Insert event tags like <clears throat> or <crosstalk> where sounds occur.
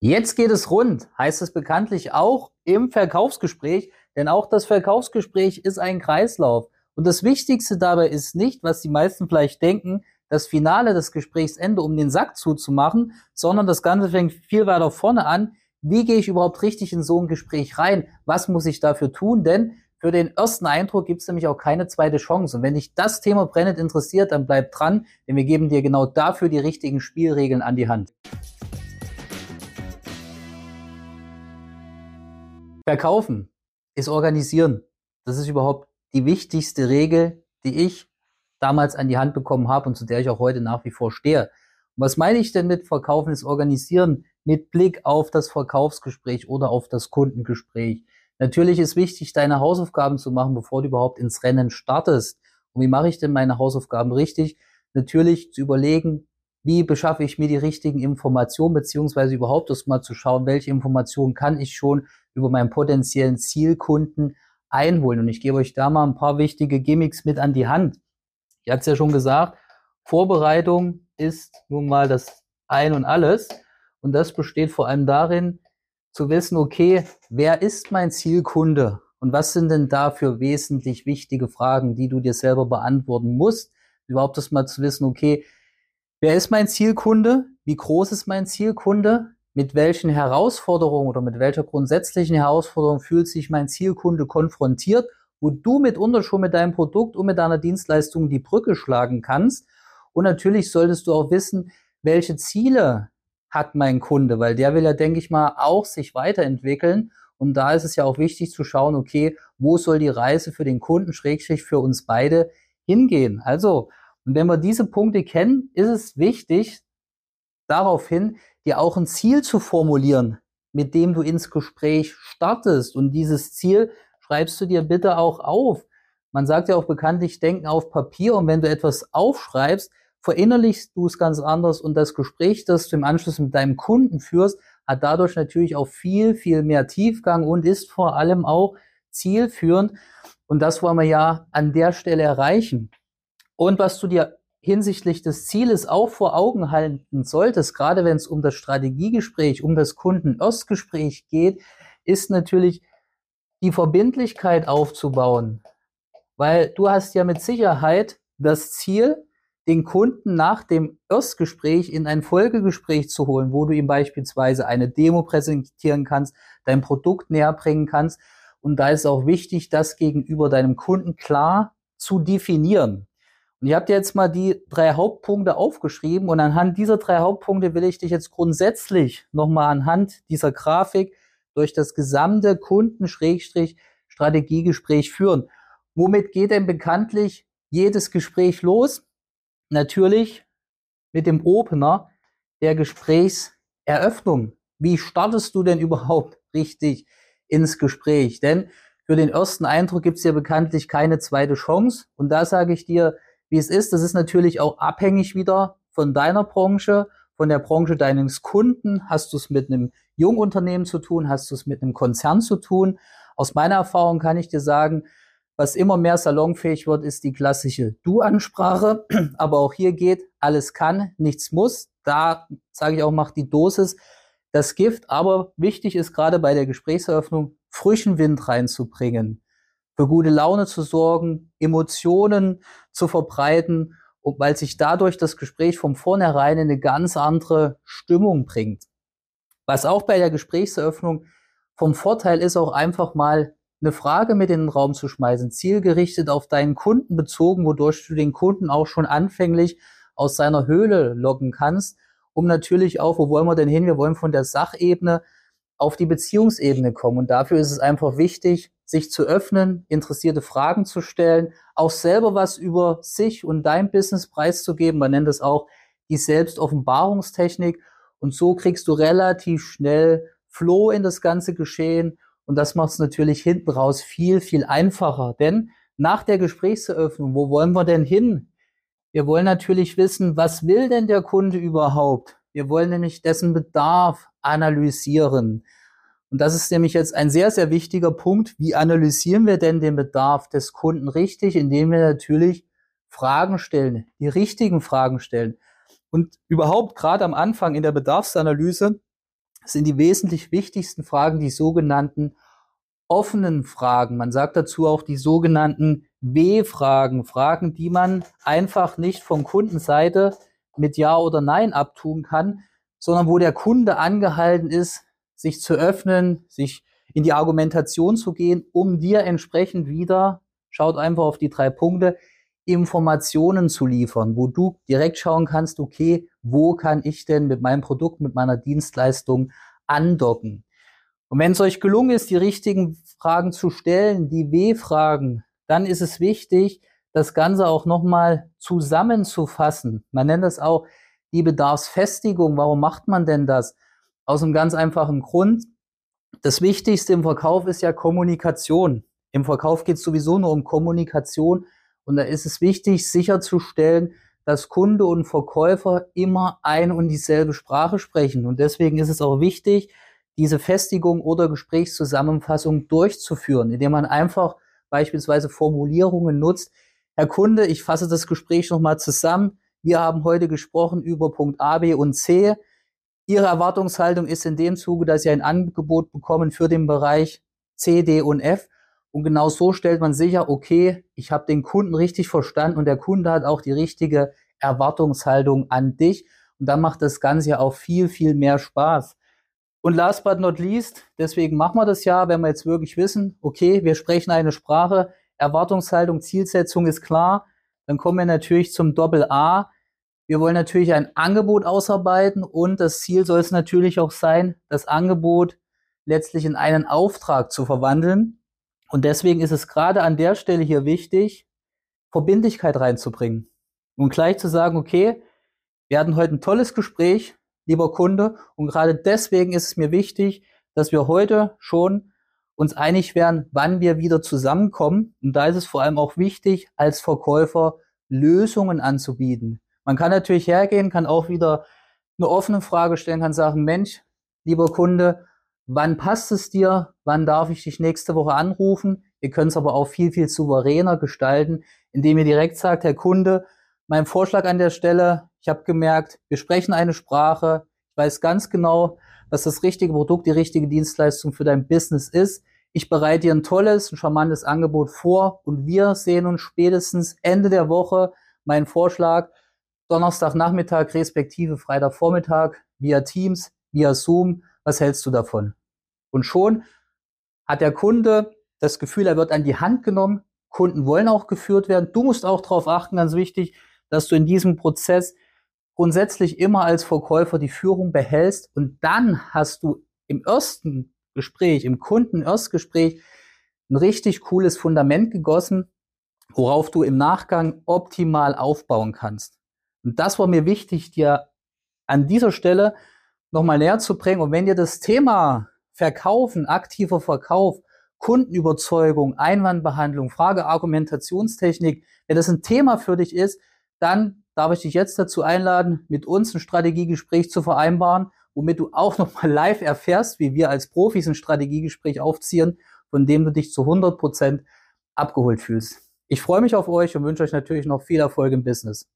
Jetzt geht es rund, heißt es bekanntlich auch im Verkaufsgespräch, denn auch das Verkaufsgespräch ist ein Kreislauf. Und das Wichtigste dabei ist nicht, was die meisten vielleicht denken, das Finale des Gesprächsende, um den Sack zuzumachen, sondern das Ganze fängt viel weiter vorne an. Wie gehe ich überhaupt richtig in so ein Gespräch rein? Was muss ich dafür tun? Denn für den ersten Eindruck gibt es nämlich auch keine zweite Chance. Und wenn dich das Thema brennend interessiert, dann bleib dran, denn wir geben dir genau dafür die richtigen Spielregeln an die Hand. Verkaufen ist organisieren. Das ist überhaupt die wichtigste Regel, die ich damals an die Hand bekommen habe und zu der ich auch heute nach wie vor stehe. Und was meine ich denn mit Verkaufen ist organisieren mit Blick auf das Verkaufsgespräch oder auf das Kundengespräch? Natürlich ist wichtig, deine Hausaufgaben zu machen, bevor du überhaupt ins Rennen startest. Und wie mache ich denn meine Hausaufgaben richtig? Natürlich zu überlegen, wie beschaffe ich mir die richtigen Informationen, beziehungsweise überhaupt erst mal zu schauen, welche Informationen kann ich schon über meinen potenziellen Zielkunden einholen. Und ich gebe euch da mal ein paar wichtige Gimmicks mit an die Hand. Ich hatte es ja schon gesagt, Vorbereitung ist nun mal das Ein und alles. Und das besteht vor allem darin, zu wissen, okay, wer ist mein Zielkunde und was sind denn da für wesentlich wichtige Fragen, die du dir selber beantworten musst. Überhaupt das mal zu wissen, okay, wer ist mein Zielkunde? Wie groß ist mein Zielkunde? mit welchen Herausforderungen oder mit welcher grundsätzlichen Herausforderung fühlt sich mein Zielkunde konfrontiert, wo du mitunter schon mit deinem Produkt und mit deiner Dienstleistung die Brücke schlagen kannst. Und natürlich solltest du auch wissen, welche Ziele hat mein Kunde, weil der will ja, denke ich mal, auch sich weiterentwickeln. Und da ist es ja auch wichtig zu schauen, okay, wo soll die Reise für den Kunden, Schrägstrich für uns beide hingehen? Also, und wenn wir diese Punkte kennen, ist es wichtig, daraufhin dir auch ein Ziel zu formulieren, mit dem du ins Gespräch startest. Und dieses Ziel schreibst du dir bitte auch auf. Man sagt ja auch bekanntlich, denken auf Papier. Und wenn du etwas aufschreibst, verinnerlichst du es ganz anders. Und das Gespräch, das du im Anschluss mit deinem Kunden führst, hat dadurch natürlich auch viel, viel mehr Tiefgang und ist vor allem auch zielführend. Und das wollen wir ja an der Stelle erreichen. Und was du dir hinsichtlich des Zieles auch vor Augen halten solltest, gerade wenn es um das Strategiegespräch, um das Kundenerstgespräch geht, ist natürlich die Verbindlichkeit aufzubauen. Weil du hast ja mit Sicherheit das Ziel, den Kunden nach dem Erstgespräch in ein Folgegespräch zu holen, wo du ihm beispielsweise eine Demo präsentieren kannst, dein Produkt näher bringen kannst. Und da ist auch wichtig, das gegenüber deinem Kunden klar zu definieren. Und ihr habt jetzt mal die drei Hauptpunkte aufgeschrieben und anhand dieser drei Hauptpunkte will ich dich jetzt grundsätzlich nochmal anhand dieser Grafik durch das gesamte Kunden-Strategiegespräch führen. Womit geht denn bekanntlich jedes Gespräch los? Natürlich mit dem Opener der Gesprächseröffnung. Wie startest du denn <laughs> überhaupt richtig ins Gespräch? Denn für den ersten Eindruck gibt es ja bekanntlich keine zweite Chance. Und da sage ich dir, wie es ist. Das ist natürlich auch abhängig wieder von deiner Branche, von der Branche deines Kunden. Hast du es mit einem Jungunternehmen zu tun? Hast du es mit einem Konzern zu tun? Aus meiner Erfahrung kann ich dir sagen, was immer mehr salonfähig wird, ist die klassische Du-Ansprache. <clears throat> Aber auch hier geht, alles kann, nichts muss. Da sage ich auch, macht die Dosis das Gift. Aber wichtig ist gerade bei der Gesprächseröffnung, frischen Wind reinzubringen für gute Laune zu sorgen, Emotionen zu verbreiten, weil sich dadurch das Gespräch von vornherein in eine ganz andere Stimmung bringt. Was auch bei der Gesprächseröffnung vom Vorteil ist, auch einfach mal eine Frage mit in den Raum zu schmeißen, zielgerichtet auf deinen Kunden bezogen, wodurch du den Kunden auch schon anfänglich aus seiner Höhle locken kannst, um natürlich auch, wo wollen wir denn hin? Wir wollen von der Sachebene auf die Beziehungsebene kommen. Und dafür ist es einfach wichtig, sich zu öffnen, interessierte Fragen zu stellen, auch selber was über sich und dein Business preiszugeben. Man nennt es auch die Selbstoffenbarungstechnik. Und so kriegst du relativ schnell Flow in das ganze Geschehen. Und das macht es natürlich hinten raus viel, viel einfacher. Denn nach der Gesprächseröffnung, wo wollen wir denn hin? Wir wollen natürlich wissen, was will denn der Kunde überhaupt? Wir wollen nämlich dessen Bedarf analysieren. Und das ist nämlich jetzt ein sehr, sehr wichtiger Punkt. Wie analysieren wir denn den Bedarf des Kunden richtig, indem wir natürlich Fragen stellen, die richtigen Fragen stellen. Und überhaupt gerade am Anfang in der Bedarfsanalyse sind die wesentlich wichtigsten Fragen die sogenannten offenen Fragen. Man sagt dazu auch die sogenannten W-Fragen, Fragen, die man einfach nicht von Kundenseite mit Ja oder Nein abtun kann, sondern wo der Kunde angehalten ist, sich zu öffnen, sich in die Argumentation zu gehen, um dir entsprechend wieder, schaut einfach auf die drei Punkte, Informationen zu liefern, wo du direkt schauen kannst, okay, wo kann ich denn mit meinem Produkt, mit meiner Dienstleistung andocken? Und wenn es euch gelungen ist, die richtigen Fragen zu stellen, die W-Fragen, dann ist es wichtig, das Ganze auch nochmal zusammenzufassen. Man nennt das auch die Bedarfsfestigung. Warum macht man denn das? Aus einem ganz einfachen Grund. Das Wichtigste im Verkauf ist ja Kommunikation. Im Verkauf geht es sowieso nur um Kommunikation. Und da ist es wichtig, sicherzustellen, dass Kunde und Verkäufer immer ein und dieselbe Sprache sprechen. Und deswegen ist es auch wichtig, diese Festigung oder Gesprächszusammenfassung durchzuführen, indem man einfach beispielsweise Formulierungen nutzt. Herr Kunde, ich fasse das Gespräch nochmal zusammen. Wir haben heute gesprochen über Punkt A, B und C. Ihre Erwartungshaltung ist in dem Zuge, dass Sie ein Angebot bekommen für den Bereich C, D und F. Und genau so stellt man sicher, okay, ich habe den Kunden richtig verstanden und der Kunde hat auch die richtige Erwartungshaltung an dich. Und dann macht das Ganze ja auch viel, viel mehr Spaß. Und last but not least, deswegen machen wir das ja, wenn wir jetzt wirklich wissen, okay, wir sprechen eine Sprache, Erwartungshaltung, Zielsetzung ist klar, dann kommen wir natürlich zum Doppel A. Wir wollen natürlich ein Angebot ausarbeiten und das Ziel soll es natürlich auch sein, das Angebot letztlich in einen Auftrag zu verwandeln. Und deswegen ist es gerade an der Stelle hier wichtig, Verbindlichkeit reinzubringen und gleich zu sagen, okay, wir hatten heute ein tolles Gespräch, lieber Kunde. Und gerade deswegen ist es mir wichtig, dass wir heute schon uns einig werden, wann wir wieder zusammenkommen. Und da ist es vor allem auch wichtig, als Verkäufer Lösungen anzubieten. Man kann natürlich hergehen, kann auch wieder eine offene Frage stellen, kann sagen, Mensch, lieber Kunde, wann passt es dir? Wann darf ich dich nächste Woche anrufen? Ihr könnt es aber auch viel, viel souveräner gestalten, indem ihr direkt sagt, Herr Kunde, mein Vorschlag an der Stelle, ich habe gemerkt, wir sprechen eine Sprache, ich weiß ganz genau, was das richtige Produkt, die richtige Dienstleistung für dein Business ist. Ich bereite dir ein tolles, ein charmantes Angebot vor und wir sehen uns spätestens Ende der Woche. Mein Vorschlag, Donnerstagnachmittag respektive Freitagvormittag via Teams, via Zoom. Was hältst du davon? Und schon hat der Kunde das Gefühl, er wird an die Hand genommen. Kunden wollen auch geführt werden. Du musst auch darauf achten, ganz wichtig, dass du in diesem Prozess grundsätzlich immer als Verkäufer die Führung behältst und dann hast du im ersten Gespräch, im Kunden-Erstgespräch ein richtig cooles Fundament gegossen, worauf du im Nachgang optimal aufbauen kannst. Und das war mir wichtig, dir an dieser Stelle nochmal näher zu bringen. Und wenn dir das Thema Verkaufen, aktiver Verkauf, Kundenüberzeugung, Einwandbehandlung, Frage, Argumentationstechnik, wenn das ein Thema für dich ist, dann darf ich dich jetzt dazu einladen, mit uns ein Strategiegespräch zu vereinbaren, womit du auch nochmal live erfährst, wie wir als Profis ein Strategiegespräch aufziehen, von dem du dich zu 100 Prozent abgeholt fühlst. Ich freue mich auf euch und wünsche euch natürlich noch viel Erfolg im Business.